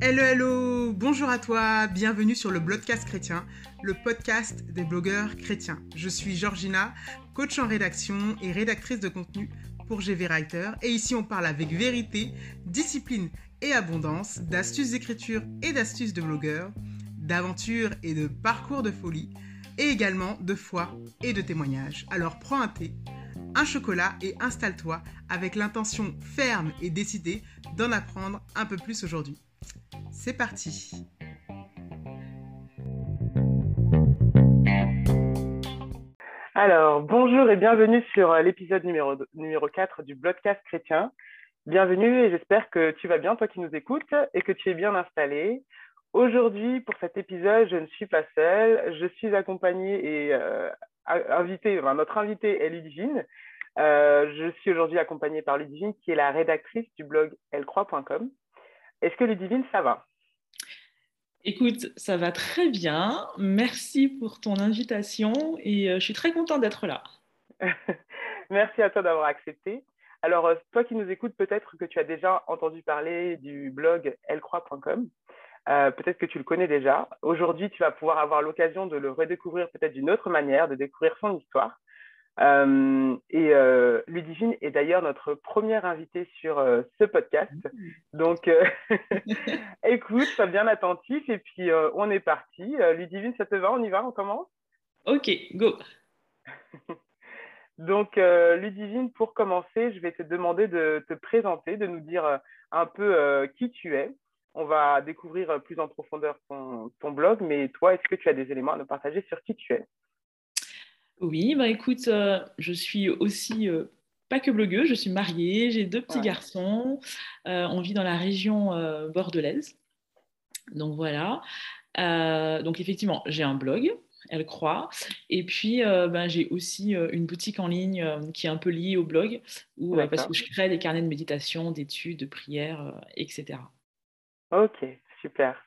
Hello, hello, bonjour à toi, bienvenue sur le Blogcast chrétien, le podcast des blogueurs chrétiens. Je suis Georgina, coach en rédaction et rédactrice de contenu pour GV Writer. Et ici, on parle avec vérité, discipline et abondance, d'astuces d'écriture et d'astuces de blogueurs, d'aventures et de parcours de folie, et également de foi et de témoignages. Alors prends un thé, un chocolat et installe-toi avec l'intention ferme et décidée d'en apprendre un peu plus aujourd'hui. C'est parti Alors, bonjour et bienvenue sur euh, l'épisode numéro, numéro 4 du Bloodcast chrétien. Bienvenue et j'espère que tu vas bien, toi qui nous écoutes, et que tu es bien installé. Aujourd'hui, pour cet épisode, je ne suis pas seule. Je suis accompagnée et euh, invitée, enfin, notre invitée est Ludivine. Euh, je suis aujourd'hui accompagnée par Ludivine, qui est la rédactrice du blog ellecroix.com. Est-ce que Ludivine, ça va? Écoute, ça va très bien. Merci pour ton invitation et euh, je suis très contente d'être là. Merci à toi d'avoir accepté. Alors, euh, toi qui nous écoutes, peut-être que tu as déjà entendu parler du blog ellecroix.com. Euh, peut-être que tu le connais déjà. Aujourd'hui, tu vas pouvoir avoir l'occasion de le redécouvrir peut-être d'une autre manière, de découvrir son histoire. Euh, et euh, Ludivine est d'ailleurs notre première invitée sur euh, ce podcast. Donc, écoute, sois bien attentif et puis on est parti. Ludivine, ça te va? On y va? On commence? Ok, go. Donc, Ludivine, pour commencer, je vais te demander de te présenter, de nous dire un peu qui tu es. On va découvrir plus en profondeur ton blog, mais toi, est-ce que tu as des éléments à nous partager sur qui tu es? Oui, bah écoute, euh, je suis aussi euh, pas que blogueuse, je suis mariée, j'ai deux petits garçons, euh, on vit dans la région bordelaise. Donc voilà. donc effectivement, j'ai un blog, elle croit. Et puis, ben, j'ai aussi une boutique en ligne qui est un peu liée au blog, où, parce que je crée des carnets de méditation, d'études, de prières, etc. Ok, super.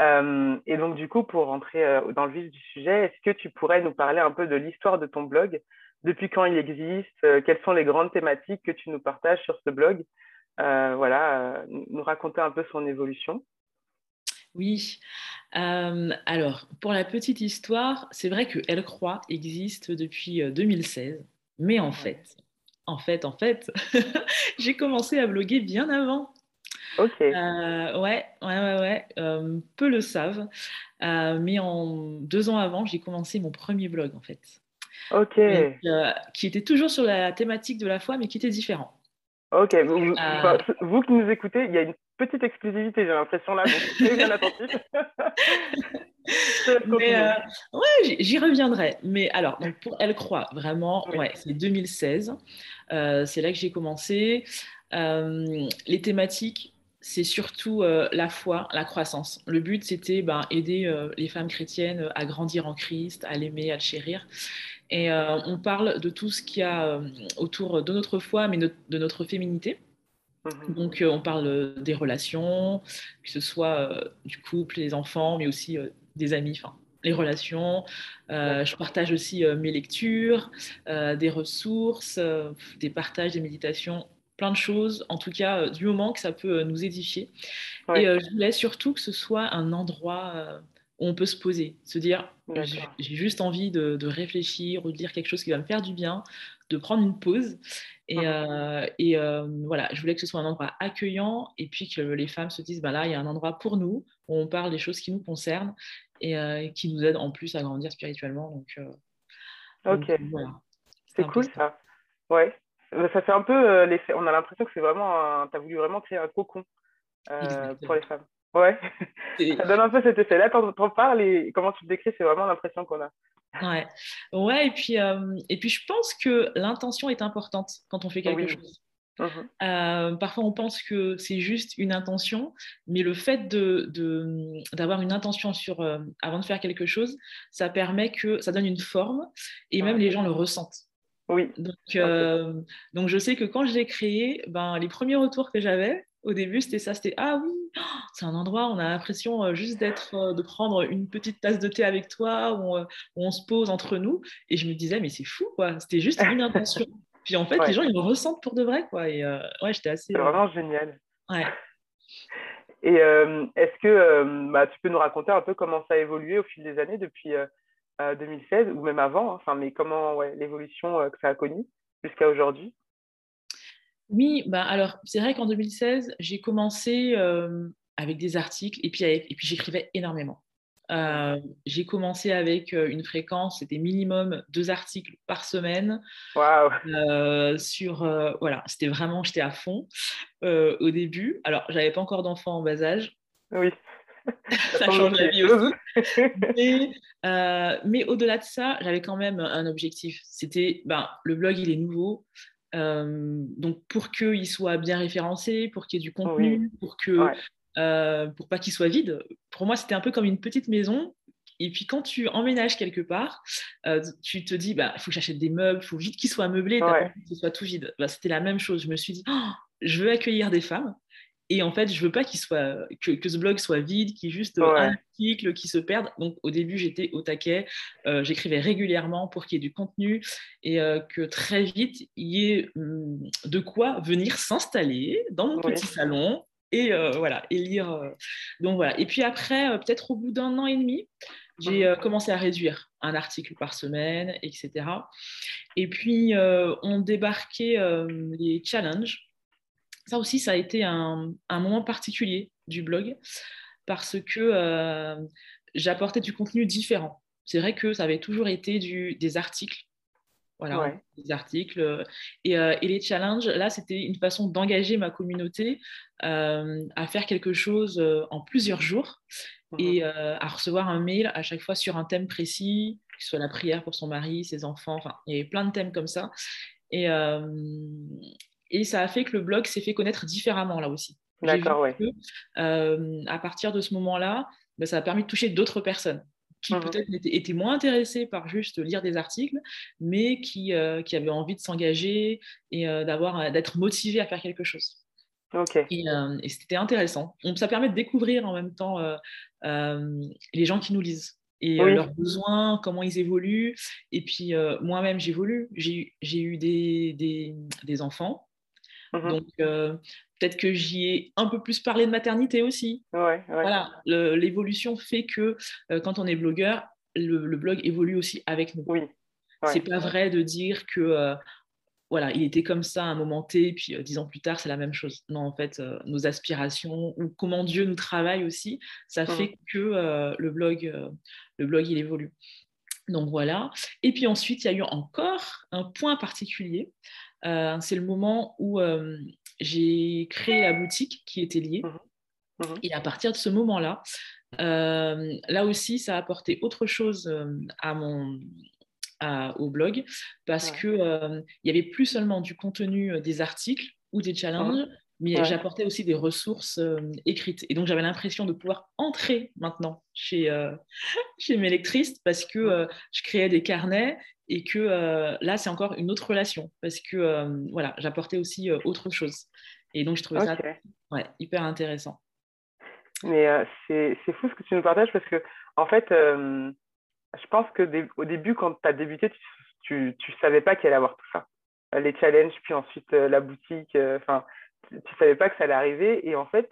Euh, et donc, du coup, pour rentrer euh, dans le vif du sujet, est-ce que tu pourrais nous parler un peu de l'histoire de ton blog? Depuis quand il existe? Euh, Quelles sont les grandes thématiques que tu nous partages sur ce blog? Voilà, nous raconter un peu son évolution. Oui. alors, pour la petite histoire, c'est vrai que Elle croit existe depuis 2016, mais en fait, en fait, en fait, j'ai commencé à bloguer bien avant. Ok. Euh, ouais, ouais, ouais, ouais. Euh, peu le savent. Euh, mais en deux ans avant, j'ai commencé mon premier blog, en fait. Ok. qui était toujours sur la thématique de la foi, mais qui était différent. Ok. Vous, qui nous écoutez, il y a une petite exclusivité, j'ai l'impression là, donc bien attentif. ouais, j'y reviendrai. Mais alors, donc pour Elle croit, vraiment, ouais, c'est 2016. c'est là que j'ai commencé. les thématiques, c'est surtout euh, la foi, la croissance. Le but, c'était ben, aider euh, les femmes chrétiennes à grandir en Christ, à l'aimer, à le chérir. Et euh, on parle de tout ce qu'il y a autour de notre foi, mais de notre féminité. Mhm. Donc, on parle des relations, que ce soit du couple, des enfants, mais aussi des amis, enfin, les relations. je partage aussi mes lectures, des ressources, des partages, des méditations plein de choses, en tout cas euh, du moment que ça peut euh, nous édifier. Et euh, je voulais surtout que ce soit un endroit où on peut se poser, se dire j'ai juste envie de, réfléchir ou de dire quelque chose qui va me faire du bien, de prendre une pause. Et, et voilà, je voulais que ce soit un endroit accueillant et puis que les femmes se disent bah là, il y a un endroit pour nous où on parle des choses qui nous concernent et qui nous aident en plus à grandir spirituellement. Donc, ok, c'est cool ça. Ouais, euh, ça fait un peu euh, l'effet. On a l'impression que c'est vraiment. Tu as voulu vraiment créer un cocon euh, pour les femmes. Ouais. ça donne un peu cet effet. Là, quand on parle et comment tu le décris, c'est vraiment l'impression qu'on a. Ouais. Ouais, et puis, et puis je pense que l'intention est importante quand on fait quelque chose. Mmh parfois, on pense que c'est juste une intention, mais le fait de, d'avoir une intention sur, avant de faire quelque chose, ça permet que ça donne une forme et même les gens le ressentent. Oui. Donc, euh, donc, je sais que quand je l'ai créé, ben, les premiers retours que j'avais au début, c'était ça, c'était ah oui, c'est un endroit où on a l'impression euh, juste d'être, euh, de prendre une petite tasse de thé avec toi, où on, se pose entre nous. Et je me disais mais c'est fou quoi, c'était juste une intention. Puis en fait, les gens, ils le ressentent pour de vrai, quoi. Et ouais, j'étais assez. C'est vraiment génial. Ouais. Et est-ce que bah, tu peux nous raconter un peu comment ça a évolué au fil des années depuis 2016 ou même avant, hein, enfin, mais comment ouais, l'évolution que ça a connue jusqu'à aujourd'hui? Oui, bah, alors c'est vrai qu'en 2016, j'ai commencé avec des articles et puis, et puis j'écrivais énormément. Euh, j'ai commencé avec euh, une fréquence, c'était minimum deux articles par semaine. Wow. Euh, sur, voilà, c'était vraiment, j'étais à fond au début. Alors, j'avais pas encore d'enfants en bas âge. Oui. ça change la vie aussi. mais, mais au-delà de ça, j'avais quand même un objectif. C'était, ben, le blog, il est nouveau. Donc, pour qu'il soit bien référencé, pour qu'il y ait du contenu, pour que euh, pour pas qu'il soit vide. Pour moi, c'était un peu comme une petite maison. Et puis quand tu emménages quelque part, euh, tu te dis, bah, il faut que j'achète des meubles, il faut vite qu'il soit meublé, ouais. que ce soit tout vide. Bah, c'était la même chose. Je me suis dit, oh, je veux accueillir des femmes. Et en fait, je veux pas qu'il soit, que, que, ce blog soit vide, qu'il y ait juste un article qui se perde. Donc, au début, j'étais au taquet. Euh, j'écrivais régulièrement pour qu'il y ait du contenu et que très vite, il y ait hum, de quoi venir s'installer dans mon petit salon et euh, voilà et lire. Euh. Donc voilà. Et puis après, euh, peut-être au bout d'un an et demi, j'ai commencé à réduire un article par semaine, etc. Et puis on débarquait les challenges. Ça aussi, ça a été un, un moment particulier du blog parce que j'apportais du contenu différent. C'est vrai que ça avait toujours été du, des articles voilà, des articles. Euh, euh, et, les challenges, là, c'était une façon d'engager ma communauté euh, à faire quelque chose en plusieurs jours mmh et à recevoir un mail à chaque fois sur un thème précis, que ce soit la prière pour son mari, ses enfants, enfin, il y avait plein de thèmes comme ça. Et, et ça a fait que le blog s'est fait connaître différemment là aussi. D'accord, ouais. à partir de ce moment-là, bah, ça a permis de toucher d'autres personnes qui mmh peut-être étaient, moins intéressés par juste lire des articles, mais qui, euh, qui avaient envie de s'engager et euh, d'avoir, euh, d'être motivés à faire quelque chose. Et, et c'était intéressant. Donc, ça permet de découvrir en même temps les gens qui nous lisent et leurs besoins, comment ils évoluent. Et puis moi-même, j'évolue. J'ai, j'ai eu des, des, des enfants. Mmh Donc, Peut-être que j'y ai un peu plus parlé de maternité aussi. Voilà, l'évolution fait que euh, quand on est blogueur, le, blog évolue aussi avec nous. Oui. C'est pas vrai de dire que euh, voilà, il était comme ça à un moment T, puis euh, dix ans plus tard, c'est la même chose. Non, en fait, nos aspirations ou comment Dieu nous travaille aussi, ça mmh. fait que le blog, le blog, il évolue. Donc voilà. Et puis ensuite, il y a eu encore un point particulier. C'est le moment où j'ai créé la boutique qui était liée. Mmh mmh Et à partir de ce moment-là, euh, là aussi, ça a apporté autre chose euh, à mon, au blog parce qu'il que euh, y avait plus seulement du contenu des articles ou des challenges, mmh mais j'apportais aussi des ressources écrites. Et donc, j'avais l'impression de pouvoir entrer maintenant chez, chez mes lectrices parce que je créais des carnets et que là, c'est encore une autre relation parce que voilà, j'apportais aussi autre chose. Et donc, je trouvais ça ouais, hyper intéressant. Mais c'est fou ce que tu nous partages parce que, en fait, je pense que au début, quand tu as débuté, tu ne savais pas qu'il allait avoir tout ça. Les challenges, puis ensuite la boutique, enfin tu ne savais pas que ça allait arriver. Et en fait,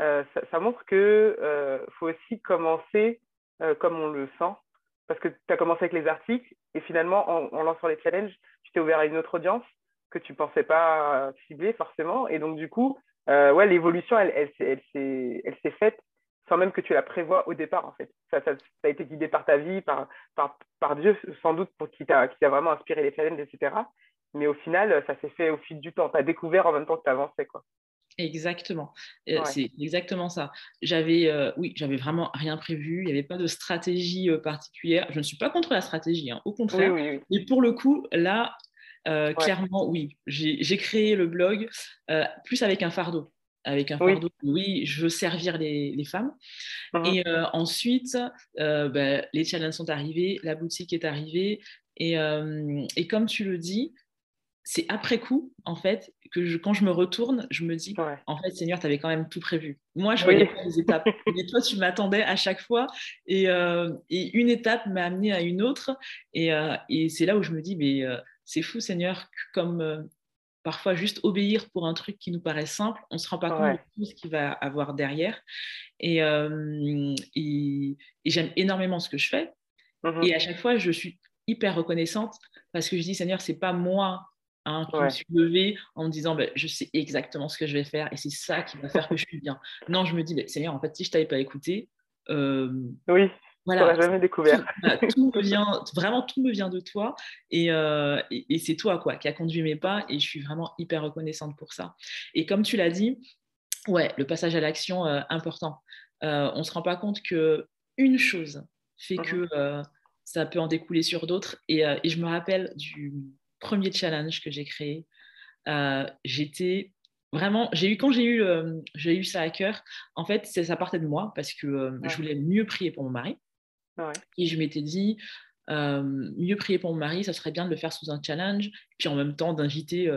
euh, ça, montre euh, faut aussi commencer euh, comme on le sent. Parce que tu as commencé avec les articles et finalement, en, lançant les challenges, tu t'es ouvert à une autre audience que tu ne pensais pas cibler forcément. Et donc, du coup, ouais, l'évolution, elle, s'est faite sans même que tu la prévois au départ, en fait. Ça, a été guidé par ta vie, par Dieu, sans doute, pour qui t'a vraiment inspiré les challenges, etc. Mais au final, ça s'est fait au fil du temps. Tu as découvert en même temps que tu avançais. Quoi. Exactement, euh, c'est exactement ça. J'avais, euh, oui, j'avais vraiment rien prévu. Il n'y avait pas de stratégie euh, particulière. Je ne suis pas contre la stratégie, hein, au contraire. Oui, Mais pour le coup, là, clairement, oui, j'ai créé le blog plus avec un fardeau. Avec un fardeau, oui, je veux servir les, femmes. Mmh Et ensuite, ben, les challenges sont arrivés, la boutique est arrivée. Et, et comme tu le dis, c'est après coup, en fait, que quand je me retourne, je me dis, en fait, Seigneur, tu avais quand même tout prévu. Moi, je voyais pas les étapes. Et toi, tu m'attendais à chaque fois. Et, euh, une étape m'a amené à une autre. Et, euh, c'est là où je me dis, mais euh, c'est fou, Seigneur, comme parfois juste obéir pour un truc qui nous paraît simple, on ne se rend pas compte de tout ce qu'il va avoir derrière. Et, et, j'aime énormément ce que je fais. Mmh et à chaque fois, je suis hyper reconnaissante parce que je dis, Seigneur, c'est pas moi Hein, qui me suis levée en me disant bah, je sais exactement ce que je vais faire et c'est ça qui va faire que je suis bien. Non, je me dis bah, Seigneur, en fait, si je t'avais pas écouté, euh, oui, voilà, jamais découvert. Tout, me vient, vraiment, tout me vient de toi euh, et, et, c'est toi quoi qui a conduit mes pas et je suis vraiment hyper reconnaissante pour ça. Et comme tu l'as dit, ouais, le passage à l'action euh, important. on se rend pas compte que une chose fait mmh que ça peut en découler sur d'autres et, et je me rappelle du premier challenge que j'ai créé. Euh, j'étais vraiment, j'ai eu quand j'ai eu, euh, j'ai eu ça à cœur. En fait, ça partait de moi parce que euh, je voulais mieux prier pour mon mari. Et je m'étais dit, mieux prier pour mon mari, ça serait bien de le faire sous un challenge, puis en même temps d'inviter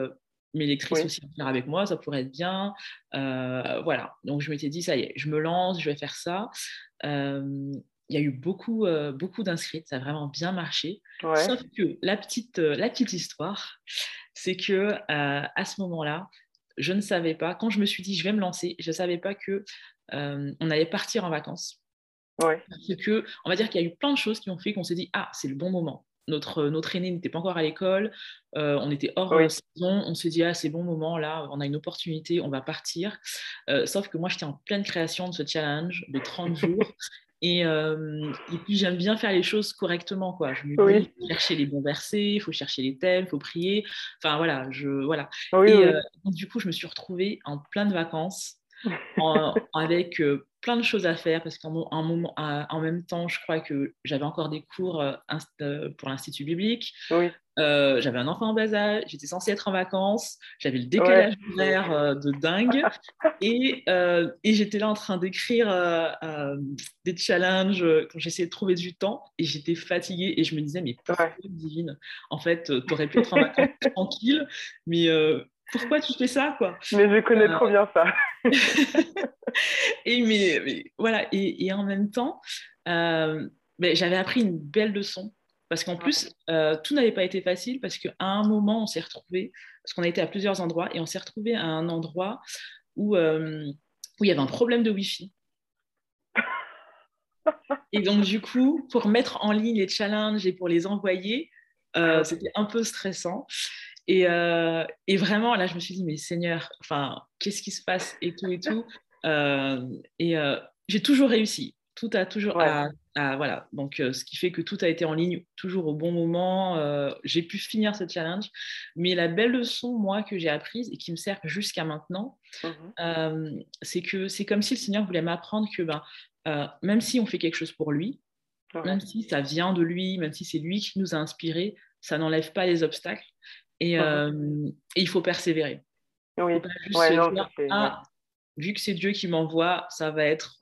mes lectrices aussi à faire avec moi, ça pourrait être bien. voilà, donc je m'étais dit, ça y est, je me lance, je vais faire ça il y a eu beaucoup, euh, beaucoup d'inscrits, ça a vraiment bien marché. Sauf que la petite, euh, la petite histoire, c'est que euh, à ce moment-là, je ne savais pas, quand je me suis dit je vais me lancer, je ne savais pas que on allait partir en vacances. Ouais. Parce que, on va dire qu'il y a eu plein de choses qui ont fait qu'on s'est dit ah, c'est le bon moment. Notre, notre aîné n'était pas encore à l'école, on était hors saison, on s'est dit ah, c'est bon moment, là, on a une opportunité, on va partir. sauf que moi, j'étais en pleine création de ce challenge de 30 jours et, euh, et, puis j'aime bien faire les choses correctement. Quoi. Je me dis, il faut chercher les bons versets, il faut chercher les thèmes, il faut prier. Enfin voilà, je, voilà. et euh, du coup, je me suis retrouvée en plein de vacances avec euh, plein de choses à faire parce qu'en moment, en même temps, je crois que j'avais encore des cours pour l'Institut biblique. Oui. Euh, j'avais un enfant en bas âge, j'étais censée être en vacances, j'avais le décalage horaire euh, de dingue et, euh, et j'étais là en train d'écrire des challenges quand j'essayais de trouver du temps et j'étais fatiguée et je me disais mais pourquoi divine? En fait tu aurais pu être en vacances tranquille mais pourquoi tu fais ça quoi? Mais je connais trop bien ça. et mais, voilà et, et, en même temps ben, j'avais appris une belle leçon parce qu'en plus, euh, tout n'avait pas été facile parce qu'à un moment, on s'est retrouvé, parce qu'on a été à plusieurs endroits, et on s'est retrouvé à un endroit où, euh, où il y avait un problème de Wi-Fi. Et donc, du coup, pour mettre en ligne les challenges et pour les envoyer, euh, ah c'était un peu stressant. Et, et, vraiment, là, je me suis dit, mais Seigneur, enfin, qu'est-ce qui se passe et tout et tout. et j'ai toujours réussi. Tout a toujours voilà. Donc euh, ce qui fait que tout a été en ligne toujours au bon moment. Euh, j'ai pu finir ce challenge. Mais la belle leçon moi que j'ai apprise et qui me sert jusqu'à maintenant mmh euh, c'est que c'est comme si le Seigneur voulait m'apprendre que ben, même si on fait quelque chose pour lui même si ça vient de lui même si c'est lui qui nous a inspiré ça n'enlève pas les obstacles et, mmh il faut persévérer oui. ah, vu que c'est Dieu qui m'envoie ça va être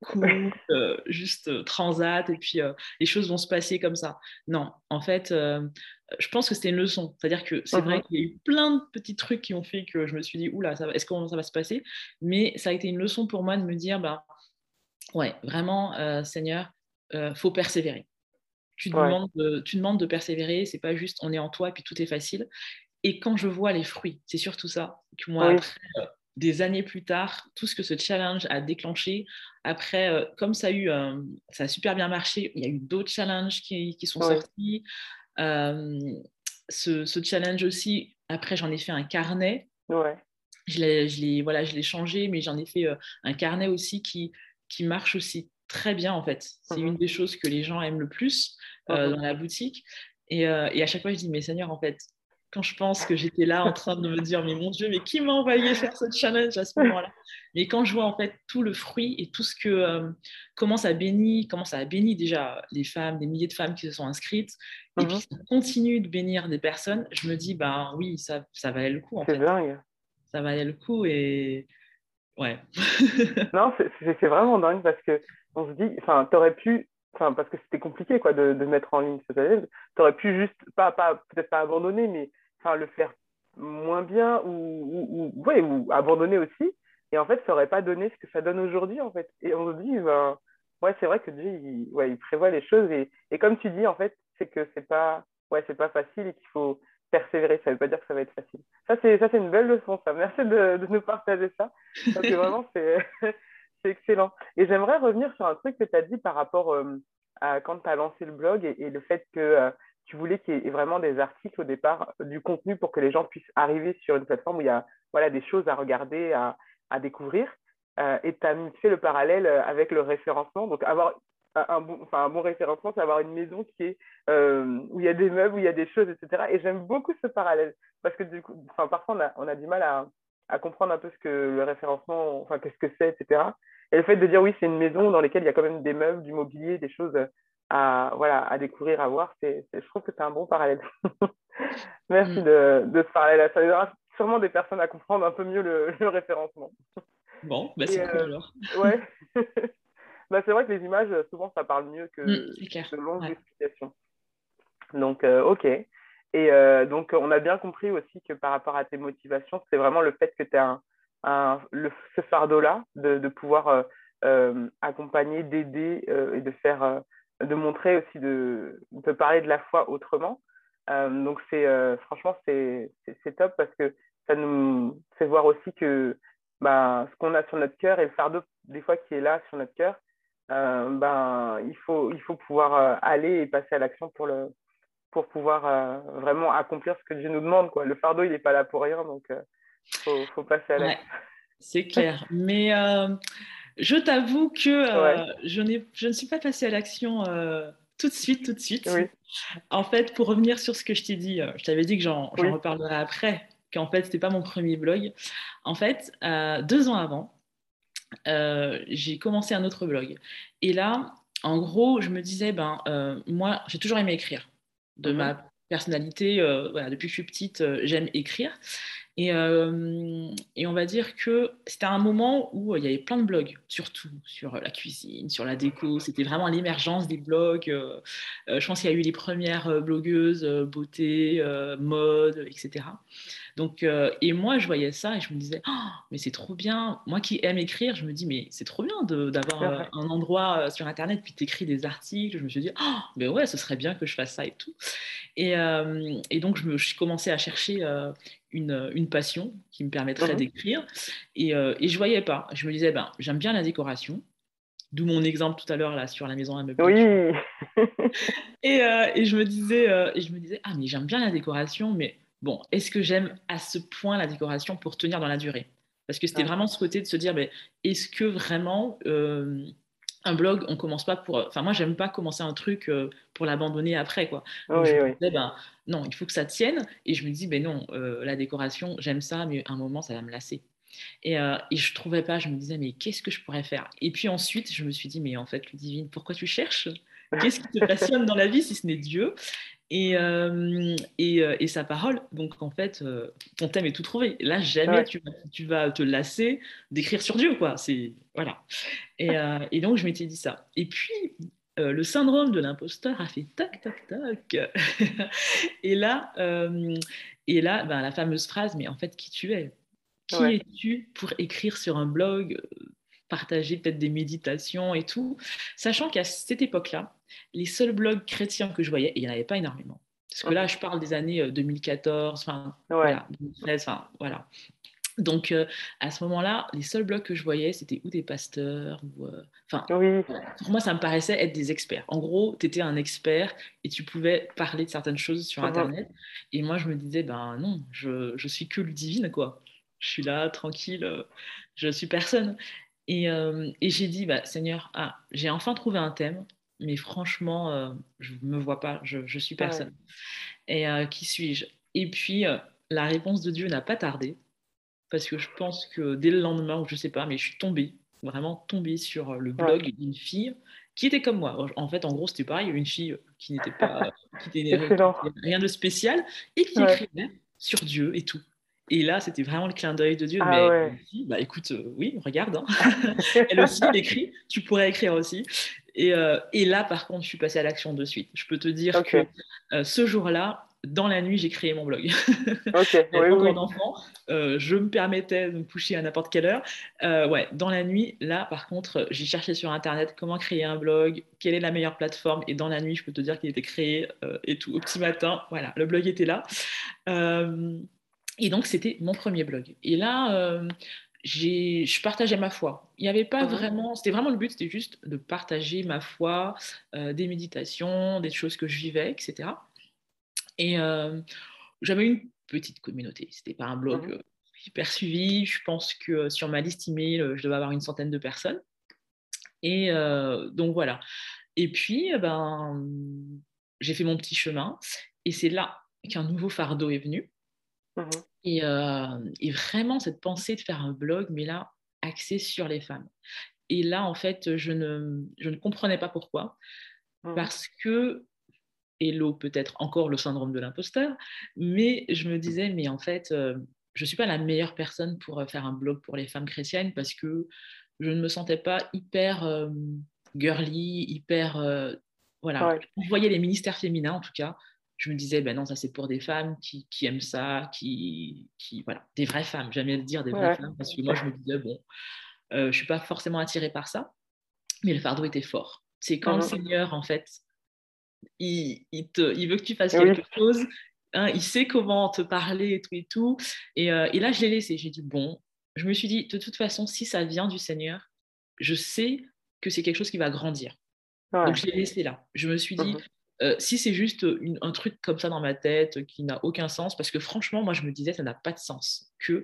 cool, euh, juste euh, transat, et puis euh, les choses vont se passer comme ça. Non, en fait, je pense que c'était une leçon. C'est-à-dire que c'est vrai uh-huh. qu'il y a eu plein de petits trucs qui ont fait que je me suis dit, oula, est-ce que ça va se passer? Mais ça a été une leçon pour moi de me dire, bah, ouais, vraiment, Seigneur, faut persévérer. Tu, demandes de, tu demandes de persévérer, c'est pas juste on est en toi et puis tout est facile. Et quand je vois les fruits, c'est surtout ça que moi, des années plus tard, tout ce que ce challenge a déclenché. Après, euh, comme ça a, eu, euh, ça a super bien marché, il y a eu d'autres challenges qui, sont sortis. Euh, ce, challenge aussi, après, j'en ai fait un carnet. Ouais. Je l'ai voilà, changé, mais j'en ai fait un carnet aussi qui, qui marche aussi très bien, en fait. C'est mmh une des choses que les gens aiment le plus mmh dans la boutique. Et, et, à chaque fois, je dis, mais Seigneur, en fait, quand je pense que j'étais là en train de me dire mais mon Dieu mais qui m'a envoyé faire ce challenge à ce moment-là? Mais quand je vois en fait tout le fruit et tout ce que euh, comment ça bénit comment ça a béni déjà les femmes des milliers de femmes qui se sont inscrites et puis mhm. ça continue de bénir des personnes je me dis bah oui ça ça valait le coup en fait. dingue. Ça valait le coup et ouais. Non c'est vraiment dingue parce que on se dit enfin t'aurais pu enfin parce que c'était compliqué quoi de, de, mettre en ligne ce challenge t'aurais pu juste pas, pas peut-être pas abandonner mais enfin, le faire moins bien ou, ou, ouais, ou abandonner aussi. Et en fait, ça n'aurait pas donné ce que ça donne aujourd'hui, en fait. Et on se dit, ben, ouais, c'est vrai que Dieu, il, ouais, il prévoit les choses. Et, et, comme tu dis, en fait, c'est que c'est pas, ouais, c'est pas facile et qu'il faut persévérer. Ça veut pas dire que ça va être facile. Ça, c'est, ça, c'est une belle leçon, ça. Merci de, de nous partager ça. Parce que vraiment, c'est, c'est excellent. Et j'aimerais revenir sur un truc que tu as dit par rapport à quand tu as lancé le blog et, le fait que tu voulais qu'il y ait vraiment des articles au départ, du contenu pour que les gens puissent arriver sur une plateforme où il y a voilà, des choses à regarder, à, à découvrir. Euh, et tu as fait le parallèle avec le référencement. Donc, avoir un bon, enfin, un bon référencement, c'est avoir une maison qui est, euh, où il y a des meubles, où il y a des choses, etc. Et j'aime beaucoup ce parallèle parce que du coup, enfin, parfois, on a, on a du mal à, à, comprendre un peu ce que le référencement, enfin, qu'est-ce que c'est, etc. Et le fait de dire oui, c'est une maison dans laquelle il y a quand même des meubles, du mobilier, des choses à, voilà, à découvrir, à voir, c'est, je trouve que c'est un bon parallèle. Merci mm. de, de ce parallèle. Ça aidera sûrement des personnes à comprendre un peu mieux le, le référencement. Bon, bah c'est cool euh, alors. ouais. bah, c'est vrai que les images, souvent, ça parle mieux que mm, de longues explications. Donc, euh, ok. Et euh, donc, on a bien compris aussi que par rapport à tes motivations, c'est vraiment le fait que tu as un, le, ce fardeau-là de, de, pouvoir accompagner, d'aider et de faire, de montrer aussi, de, de parler de la foi autrement. donc, c'est franchement, c'est top parce que ça nous fait voir aussi que ben, ce qu'on a sur notre cœur et le fardeau des fois qui est là sur notre cœur, euh, ben, il, faut, il faut pouvoir euh, aller et passer à l'action pour, le, pour pouvoir euh, vraiment accomplir ce que Dieu nous demande. Quoi. Le fardeau, il n'est pas là pour rien, donc il faut, faut, passer à l'action. c'est clair. Mais je t'avoue que je, je ne suis pas passée à l'action tout de suite, tout de suite. En fait, pour revenir sur ce que je t'ai dit, je t'avais dit que j'en reparlerai après qu'en fait, c'était pas mon premier blog. En fait, euh, deux ans avant, euh, j'ai commencé un autre blog. Et là, en gros, je me disais, ben, euh, moi, j'ai toujours aimé écrire. De ma personnalité, voilà, depuis que je suis petite, j'aime écrire. Et, et, on va dire que c'était un moment où il y avait plein de blogs, surtout sur la cuisine, sur la déco. C'était vraiment l'émergence des blogs. je pense qu'il y a eu les premières blogueuses beauté, mode, etc. Donc, euh, et moi, je voyais ça et je me disais, oh, mais c'est trop bien. Moi qui aime écrire, je me dis, mais c'est trop bien d'avoir euh, un endroit euh, sur Internet, puis t'écris des articles. Je me suis dit, oh, mais ouais, ce serait bien que je fasse ça et tout. Et, et donc, je, me, je commençais à chercher une, une, passion qui me permettrait mmh d'écrire. Et, et je voyais pas. Je me disais, ben, j'aime bien la décoration. D'où mon exemple tout à l'heure là sur la maison à meubler. Oui. et, et, je me disais, et je me disais, ah mais j'aime bien la décoration, mais bon, est-ce que j'aime à ce point la décoration pour tenir dans la durée? Parce que c'était vraiment ce côté de se dire, mais est-ce que vraiment euh, un blog, on commence pas pour. Enfin, moi, j'aime pas commencer un truc euh, pour l'abandonner après, quoi. je disais, ben, non, il faut que ça tienne. Et je me dis, ben non, euh, la décoration, j'aime ça, mais à un moment, ça va me lasser. Et, et je trouvais pas, je me disais, mais qu'est-ce que je pourrais faire? Et puis ensuite, je me suis dit, mais en fait, Ludivine, pourquoi tu cherches? Qu'est-ce qui te passionne dans la vie si ce n'est Dieu? Et, euh, euh, et, sa parole. Donc en fait, euh, ton thème est tout trouvé. Là, jamais tu, tu, vas te lasser d'écrire sur Dieu, quoi. C'est voilà. Et, et, donc je m'étais dit ça. Et puis le syndrome de l'imposteur a fait tac tac tac. et là, et là, ben, la fameuse phrase, mais en fait, qui tu es? Qui es-tu pour écrire sur un blog partager peut-être des méditations et tout, sachant qu'à cette époque-là, les seuls blogs chrétiens que je voyais, et il n'y en avait pas énormément, parce que là, je parle des années 2014, euh, enfin, voilà, 2013, enfin, voilà. Donc, euh, à ce moment-là, les seuls blogs que je voyais, c'était ou des pasteurs, ou. Euh, enfin, pour moi, ça me paraissait être des experts. En gros, tu étais un expert et tu pouvais parler de certaines choses sur Internet. Et moi, je me disais, ben non, je, je suis que le divine, quoi. Je suis là, tranquille, je suis personne. Et, et j'ai dit, bah, Seigneur, ah, j'ai enfin trouvé un thème mais franchement, euh, je ne me vois pas, je, je suis personne. Et euh, qui suis-je? Et puis, euh, la réponse de Dieu n'a pas tardé, parce que je pense que dès le lendemain, ou je ne sais pas, mais je suis tombée, vraiment tombée sur le blog d'une fille qui était comme moi. En fait, en gros, c'était pareil, une fille qui n'était pas, qui était, rien de spécial, et qui écrivait sur Dieu et tout. Et là, c'était vraiment le clin d'œil de Dieu. Ah mais bah écoute, oui, regarde. Hein. Elle aussi, elle écrit. Tu pourrais écrire aussi. Euh, et, là, par contre, je suis passée à l'action de suite. Je peux te dire que euh, ce jour-là, dans la nuit, j'ai créé mon blog. Ok, oui, oui. enfant, euh, je me permettais de me coucher à n'importe quelle heure. Euh, ouais, dans la nuit, là, par contre, j'ai cherché sur Internet comment créer un blog, quelle est la meilleure plateforme. Et dans la nuit, je peux te dire qu'il était créé euh, et tout. Au petit matin, voilà, le blog était là. et donc, c'était mon premier blog. Et là, je partageais ma foi. Il n'y avait pas mmh vraiment, c'était vraiment le but, c'était juste de partager ma foi, des méditations, des choses que je vivais, etc. Et j'avais une petite communauté. C'était pas un blog mmh hyper suivi. Je pense que sur ma liste email, je devais avoir une centaine de personnes. Et donc voilà. Et puis, ben, j'ai fait mon petit chemin. Et c'est là qu'un nouveau fardeau est venu. Mmh et, et, vraiment, cette pensée de faire un blog, mais là, axé sur les femmes. Et là, en fait, je ne, je ne comprenais pas pourquoi. Parce que Hello, peut-être encore le syndrome de l'imposteur, mais je me disais, mais en fait, euh, je ne suis pas la meilleure personne pour euh, faire un blog pour les femmes chrétiennes parce que je ne me sentais pas hyper euh, girly, hyper... voilà, je voyais les ministères féminins en tout cas, je me disais, ben non, ça c'est pour des femmes qui, aiment ça, qui, qui, voilà, des vraies femmes, j'aime bien le dire, des vraies femmes, parce que moi je me disais, bon, je ne suis pas forcément attirée par ça, mais le fardeau était fort. C'est quand le mmh Seigneur, en fait, il, veut que tu fasses quelque chose. Hein, il sait comment te parler et tout et tout. Et, euh, là, je l'ai laissé. J'ai dit, bon, je me suis dit, de toute façon, si ça vient du Seigneur, je sais que c'est quelque chose qui va grandir. Donc, je l'ai laissé là. Je me suis dit, mmh euh, si c'est juste un truc comme ça dans ma tête qui n'a aucun sens, parce que franchement, moi, je me disais, ça n'a pas de sens que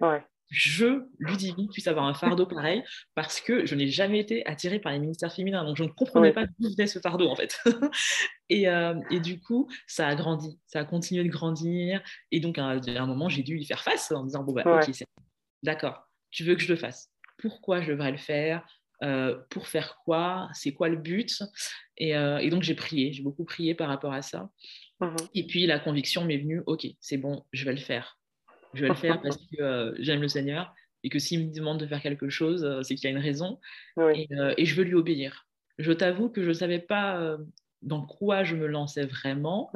je, Ludivine, puisse avoir un fardeau pareil parce que je n'ai jamais été attirée par les ministères féminins. Donc, je ne comprenais pas d'où venait ce fardeau, en fait. Euh, et, du coup, ça a grandi, ça a continué de grandir. Et donc, à un, moment, j'ai dû y faire face en disant Bon, bah, ok, d'accord, tu veux que je le fasse. Pourquoi je devrais le faire? Euh, Pour faire quoi? C'est quoi le but? Euh, et, donc, j'ai prié, j'ai beaucoup prié par rapport à ça. Mmh et puis, la conviction m'est venue Ok, c'est bon, je vais le faire je vais le faire parce que euh, j'aime le Seigneur et que s'il me demande de faire quelque chose, c'est qu'il y a une raison et, je veux lui obéir. Je t'avoue que je ne savais pas dans quoi je me lançais vraiment,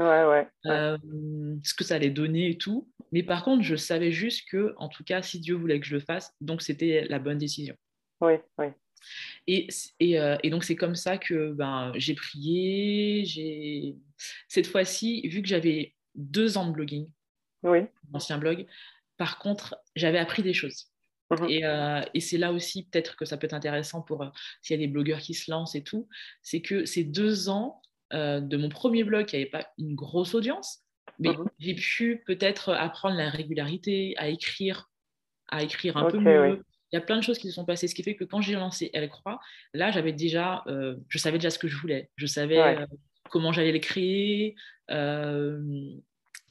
ce que ça allait donner et tout. Mais par contre, je savais juste que, en tout cas, si Dieu voulait que je le fasse, donc c'était la bonne décision. Oui, oui. Et, et, et, donc, c'est comme ça que ben, j'ai prié. J'ai... Cette fois-ci, vu que j'avais deux ans de blogging, oui. ancien blog. Par contre, j'avais appris des choses. Mhm. Euh, et, c'est là aussi peut-être que ça peut être intéressant pour euh, s'il y a des blogueurs qui se lancent et tout. C'est que ces deux ans euh, de mon premier blog qui n'avait pas une grosse audience, mais mhm. j'ai pu peut-être apprendre la régularité, à écrire, à écrire un peu mieux. Il y a plein de choses qui se sont passées, ce qui fait que quand j'ai lancé Elle croit, là j'avais déjà, je savais déjà ce que je voulais, je savais comment j'allais les créer,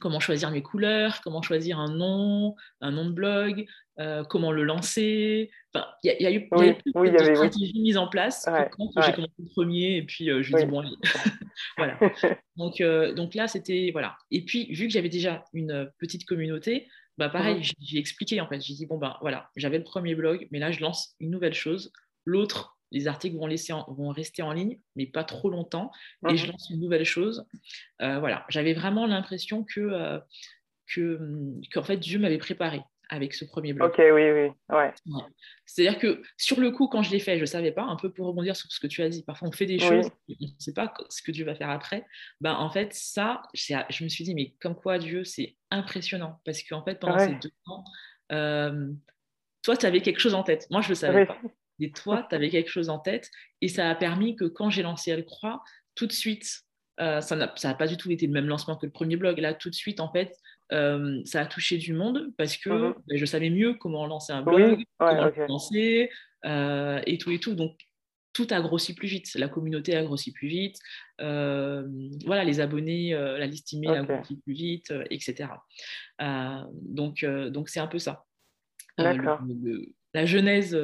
comment choisir mes couleurs, comment choisir un nom, un nom de blog, euh, comment le lancer. Enfin, il y, a eu, oui, y de stratégies mises en place quand j'ai commencé le premier et puis euh, je dis bon, voilà. Donc, euh, donc là, c'était voilà. Et puis vu que j'avais déjà une petite communauté, bah pareil, j'ai expliqué en fait. J'ai dit bon ben voilà, j'avais le premier blog, mais là je lance une nouvelle chose. L'autre les articles vont, laisser vont rester en ligne, mais pas trop longtemps, et je mhm. lance une nouvelle chose. Euh, voilà, j'avais vraiment l'impression que, euh, que, hum, qu'en fait, Dieu m'avait préparé avec ce premier blog. Ok, oui, oui, ouais. C'est-à-dire que sur le coup, quand je l'ai fait, je ne savais pas, un peu pour rebondir sur ce que tu as dit, parfois on fait des choses, on ne sait pas ce que Dieu va faire après. Ben, en fait, ça, je me suis dit, mais comme quoi Dieu, c'est impressionnant, parce qu'en fait, pendant ces deux ans, euh, toi, tu avais quelque chose en tête. Moi, je ne le savais pas. Et toi, tu avais quelque chose en tête. Et ça a permis que quand j'ai lancé Elle Croix, tout de suite, euh, ça n'a pas du tout été le même lancement que le premier blog. Là, tout de suite, en fait, euh, ça a touché du monde parce que mhm. ben, je savais mieux comment lancer un blog, comment lancer euh, et tout et tout. Donc, tout a grossi plus vite. La communauté a grossi plus vite. voilà, les abonnés, la liste email a grossi plus vite, etc. donc, donc c'est un peu ça. D'accord. la genèse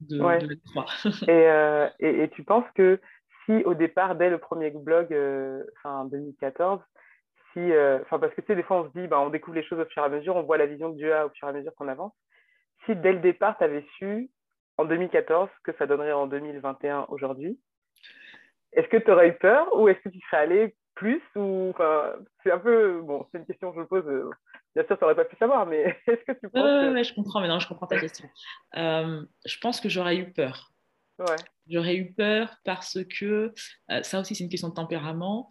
de, ouais. Euh, et, et, tu penses que si au départ, dès le premier blog, euh, enfin 2014, si, euh, enfin parce que tu sais, des fois on se dit, bah, on découvre les choses au fur et à mesure, on voit la vision que Dieu a au fur et à mesure qu'on avance. Si dès le départ, tu avais su en 2014 que ça donnerait en 2021 aujourd'hui, est-ce que tu aurais eu peur ou est-ce que tu serais allé plus ou enfin c'est un peu bon c'est une question que je pose bien sûr ça aurait pas pu savoir mais est-ce que tu penses ouais, je comprends mais non je comprends ta question je pense que j'aurais eu peur ouais. j'aurais eu peur parce que ça aussi c'est une question de tempérament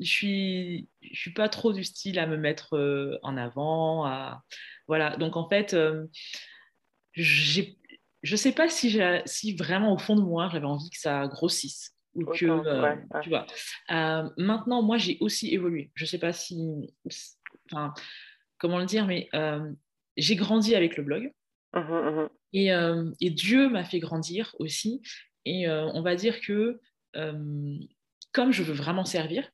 je suis je suis pas trop du style à me mettre en avant à... voilà donc en fait j'ai je sais pas si, si vraiment au fond de moi j'avais envie que ça grossisse ou que euh, tu vois. Euh, maintenant, moi, j'ai aussi évolué. Je sais pas si, enfin, comment le dire, mais euh, j'ai grandi avec le blog. Mmh mmh et, et, Dieu m'a fait grandir aussi. Et on va dire que comme je veux vraiment servir,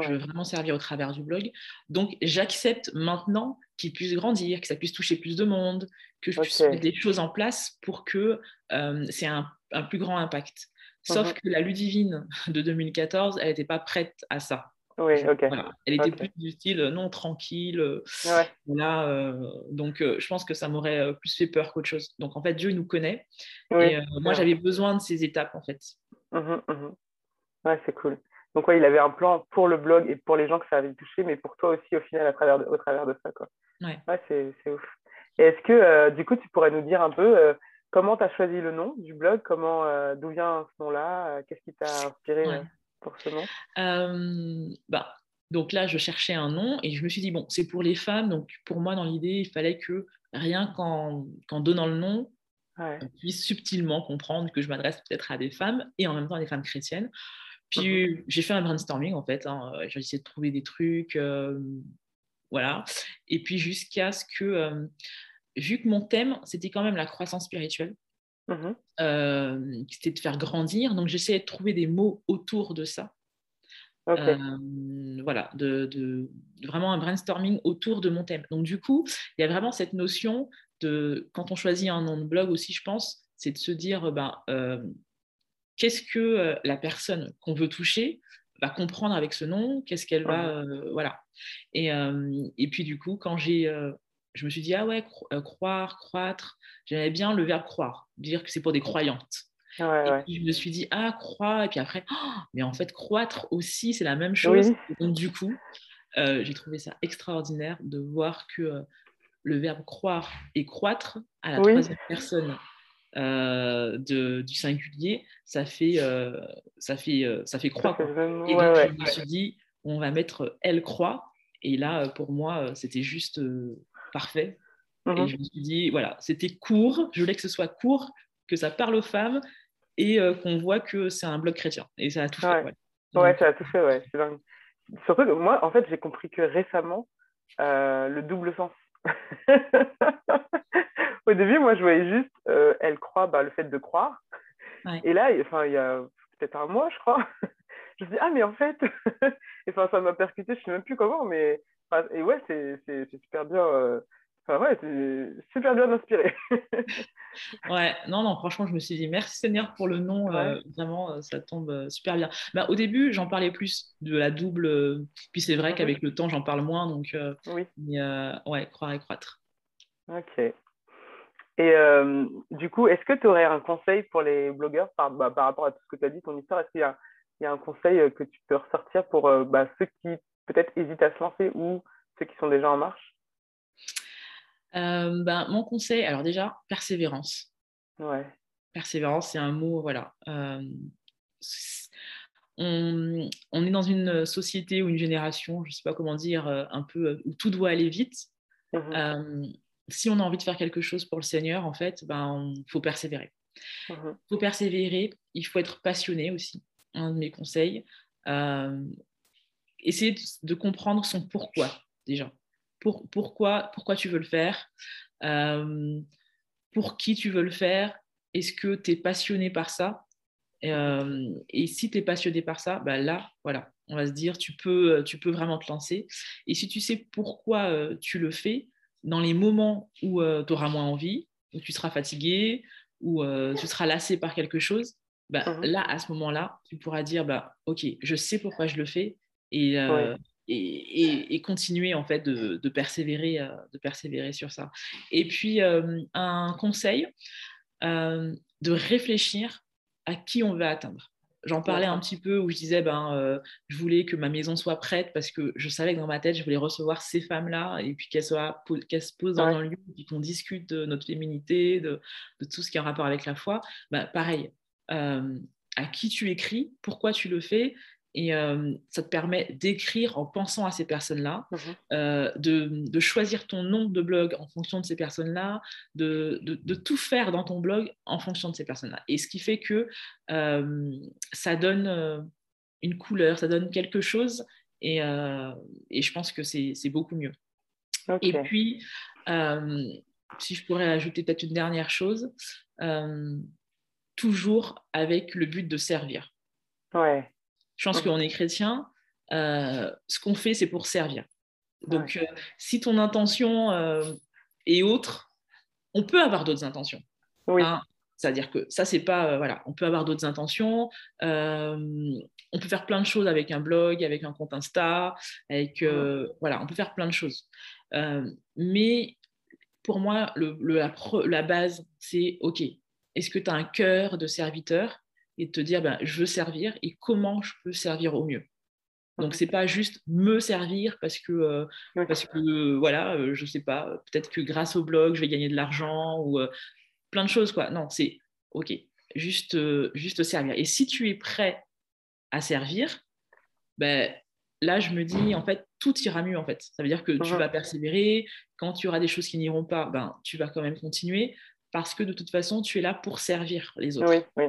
je veux vraiment servir au travers du blog. Donc, j'accepte maintenant qu'il puisse grandir, que ça puisse toucher plus de monde, que je puisse mettre des choses en place pour que euh, c'est un, un, plus grand impact. Sauf mmh que la Ludivine de 2014, elle n'était pas prête à ça. Oui, ok. Elle était plus du style euh, non tranquille. Euh, ouais. donc, je pense que ça m'aurait plus fait peur qu'autre chose. Donc, en fait, Dieu nous connaît. et moi, j'avais besoin de ces étapes, en fait. Mmh mmh ouais, c'est cool. Donc, ouais, il avait un plan pour le blog et pour les gens que ça avait touché, mais pour toi aussi, au final, à travers au travers de ça. Quoi. Ouais. ouais c'est, ouf. Et est-ce que, euh, du coup, tu pourrais nous dire un peu euh, comment tu as choisi le nom du blog? Comment, euh, D'où vient ce nom-là? Qu'est-ce qui t'a inspiré pour ce nom? Bah, Donc là, je cherchais un nom et je me suis dit, bon, c'est pour les femmes. Donc, pour moi, dans l'idée, il fallait que rien qu'en, qu'en donnant le nom, on puisse subtilement comprendre que je m'adresse peut-être à des femmes et en même temps à des femmes chrétiennes. Puis j'ai fait un brainstorming en fait. Hein. J'ai essayé de trouver des trucs, euh, voilà. Et puis jusqu'à ce que, euh, vu que mon thème c'était quand même la croissance spirituelle, mmh euh, c'était de faire grandir, donc j'essayais de trouver des mots autour de ça. voilà, de, de, vraiment un brainstorming autour de mon thème. Donc du coup, il y a vraiment cette notion de, quand on choisit un nom de blog aussi, je pense, c'est de se dire, ben, qu'est-ce que euh, la personne qu'on veut toucher va comprendre avec ce nom, qu'est-ce qu'elle va, mmh. euh, voilà. Et, euh, et, puis du coup, quand j'ai, je me suis dit ah ouais, croire, croître, j'aimais bien le verbe croire, dire que c'est pour des croyantes. et puis je me suis dit ah croire, et puis après, oh, mais en fait croître aussi c'est la même chose. Donc du coup, j'ai trouvé ça extraordinaire de voir que le verbe croire et croître à la troisième personne euh, de, du singulier, ça fait, euh, ça fait, euh, ça fait croix. et donc, je me suis dit, on va mettre elle croix. Et là, pour moi, c'était juste parfait. Et mmh je me suis dit, voilà, c'était court. Je voulais que ce soit court, que ça parle aux femmes et qu'on voit que c'est un blog chrétien. Et ça a tout fait. Ouais, ça a tout fait, ouais. Surtout que moi, en fait, j'ai compris que récemment, le double sens. Au début, moi, je voyais juste, euh, elle croit, bah, le fait de croire. Et là, enfin, il y a peut-être un mois, je crois, je me dis, ah, mais en fait, enfin, ça m'a percuté, je ne sais même plus comment, mais, et ouais, c'est super bien. Euh, enfin, ouais, c'est super bien inspiré. Ouais, non, non, franchement, je me suis dit merci Seigneur pour le nom. Euh, vraiment, ça tombe super bien. Bah, au début, j'en parlais plus de la double. Puis c'est vrai mhm. qu'avec le temps, j'en parle moins. Donc, oui. mais, ouais, croire et croître. Ok. Et euh, du coup, est-ce que tu aurais un conseil pour les blogueurs par, bah, par rapport à tout ce que tu as dit, ton histoire? Est-ce qu'il y, y, a un conseil euh, que tu peux ressortir pour euh, bah, ceux qui peut-être hésitent à se lancer ou ceux qui sont déjà en marche? Ben, Mon conseil, alors déjà, persévérance. Ouais. Persévérance, c'est un mot, voilà. On, on, est dans une société ou une génération, je ne sais pas comment dire, un peu où tout doit aller vite. Mmh si on a envie de faire quelque chose pour le Seigneur, en fait, ben, il faut persévérer. Il mhm. faut persévérer, il faut être passionné aussi, un de mes conseils. Euh, essayer de, comprendre son pourquoi, déjà. Pour, pourquoi, pourquoi tu veux le faire euh, Pour qui tu veux le faire Est-ce que tu es passionné par ça euh, Et si tu es passionné par ça, ben là, voilà, on va se dire, tu peux, tu peux vraiment te lancer. Et si tu sais pourquoi tu le fais, dans les moments où euh, tu auras moins envie, où tu seras fatigué, où euh, tu seras lassé par quelque chose, bah, mmh là, à ce moment-là, tu pourras dire, bah, OK, je sais pourquoi je le fais et, euh, et, et, continuer en fait de, de persévérer, de persévérer sur ça. Et puis, un conseil, de réfléchir à qui on veut atteindre. J'en parlais un petit peu où je disais, ben, euh, je voulais que ma maison soit prête parce que je savais que dans ma tête, je voulais recevoir ces femmes-là et puis qu'elles, soient, qu'elles se posent dans un lieu et qu'on discute de notre féminité, de, de, tout ce qui a un rapport avec la foi. Ben, pareil, euh, à qui tu écris, pourquoi tu le fais et euh, ça te permet d'écrire en pensant à ces personnes-là, mmh euh, de, choisir ton nom de blog en fonction de ces personnes-là, de, de, tout faire dans ton blog en fonction de ces personnes-là. Et ce qui fait que euh, ça donne une couleur, ça donne quelque chose, et, et je pense que c'est beaucoup mieux. Et puis, si je pourrais ajouter peut-être une dernière chose, toujours avec le but de servir. Ouais. Je pense qu'on est chrétien, euh, ce qu'on fait, c'est pour servir. Donc, euh, si ton intention euh, est autre, on peut avoir d'autres intentions. Oui. Hein. C'est-à-dire que ça, c'est pas. voilà, on peut avoir d'autres intentions. on peut faire plein de choses avec un blog, avec un compte Insta, avec. voilà, on peut faire plein de choses. mais pour moi, le, la, la, base, c'est OK. Est-ce que tu as un cœur de serviteur? Et te dire ben, je veux servir et comment je peux servir au mieux. Donc c'est pas juste me servir parce que euh, parce que voilà, euh, je sais pas, peut-être que grâce au blog, je vais gagner de l'argent ou euh, plein de choses quoi. Non, c'est OK, juste juste servir. Et si tu es prêt à servir, ben là je me dis en fait tout ira mieux en fait. Ça veut dire que tu vas persévérer, quand tu auras des choses qui n'iront pas, ben tu vas quand même continuer parce que de toute façon, tu es là pour servir les autres. Oui, oui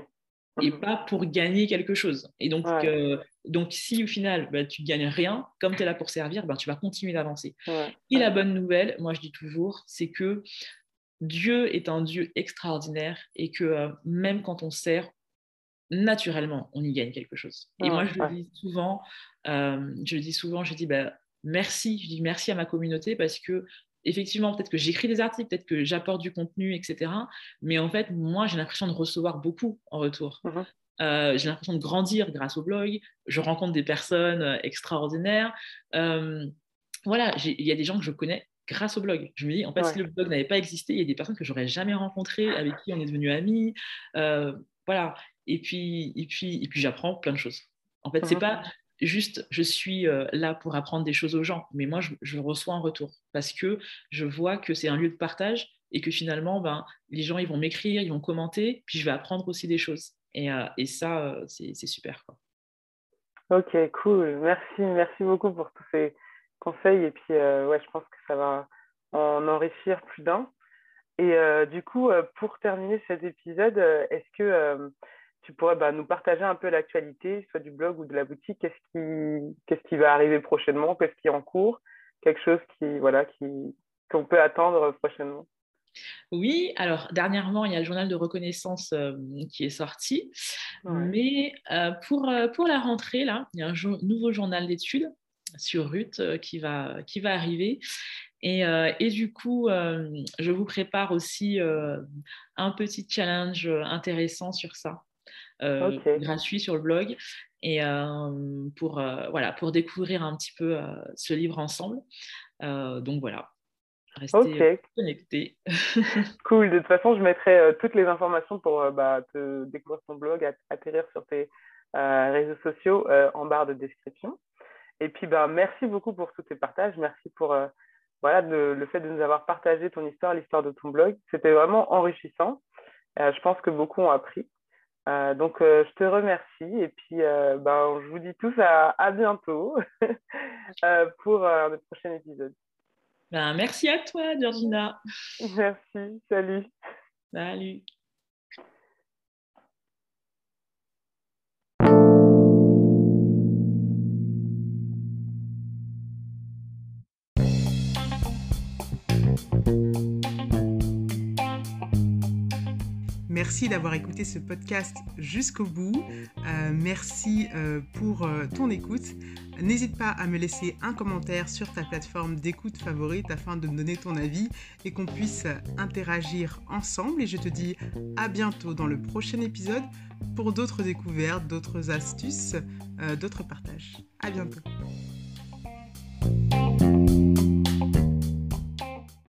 et mmh pas pour gagner quelque chose. Et donc, euh, donc si au final, bah, tu ne gagnes rien, comme tu es là pour servir, bah, tu vas continuer d'avancer. Et la bonne nouvelle, moi je dis toujours, c'est que Dieu est un Dieu extraordinaire et que euh, même quand on sert, naturellement, on y gagne quelque chose. Et moi, je le dis souvent, euh, je le dis souvent, je dis bah, merci, je dis merci à ma communauté parce que effectivement, peut-être que j'écris des articles, peut-être que j'apporte du contenu, etc. Mais en fait, moi, j'ai l'impression de recevoir beaucoup en retour. Mhm. Euh, j'ai l'impression de grandir grâce au blog. Je rencontre des personnes euh, extraordinaires. Euh, voilà, il y a des gens que je connais grâce au blog. Je me dis, en fait, si le blog n'avait pas existé, il y a des personnes que j'aurais jamais rencontrées, avec qui on est devenus amis. voilà. Et puis, et puis, et puis j'apprends plein de choses. En fait, c'est mhm. pas juste je suis euh, là pour apprendre des choses aux gens, mais moi je, reçois un retour parce que je vois que c'est un lieu de partage et que finalement ben, les gens ils vont m'écrire, ils vont commenter, puis je vais apprendre aussi des choses. Et, euh, ça, euh, c'est super. Ok, cool. Merci, merci beaucoup pour tous ces conseils. Et puis, ouais, je pense que ça va en enrichir plus d'un. Et du coup, pour terminer cet épisode, est-ce que tu pourrais bah, nous partager un peu l'actualité, soit du blog ou de la boutique. Qu'est-ce qui, qu'est-ce qui va arriver prochainement? Qu'est-ce qui est en cours? Quelque chose qui, voilà, qui, qu'on peut attendre prochainement oui, alors dernièrement, il y a le journal de reconnaissance euh, qui est sorti, mais euh, pour, euh, pour la rentrée, là, il y a un nouveau journal d'études sur Ruth qui, va, qui va arriver. Et, et du coup, je vous prépare aussi un petit challenge intéressant sur ça. Euh, gratuit sur le blog et euh, pour, euh, voilà, pour découvrir un petit peu ce livre ensemble. donc voilà, restez connectés. cool, de toute façon, je mettrai toutes les informations pour bah, te découvrir ton blog, atterrir sur tes réseaux sociaux en barre de description. Et puis, bah, merci beaucoup pour tous tes partages. Merci pour voilà, le fait de nous avoir partagé ton histoire, l'histoire de ton blog. C'était vraiment enrichissant. je pense que beaucoup ont appris. Euh, donc, euh, je te remercie et puis euh, ben, je vous dis tous à, à bientôt pour le prochain épisode. Ben, merci à toi, Georgina. Merci, salut. Salut. Merci d'avoir écouté ce podcast jusqu'au bout. Euh, merci euh, pour euh, ton écoute. N'hésite pas à me laisser un commentaire sur ta plateforme d'écoute favorite afin de me donner ton avis et qu'on puisse interagir ensemble. Et je te dis à bientôt dans le prochain épisode pour d'autres découvertes, d'autres astuces, d'autres partages. À bientôt.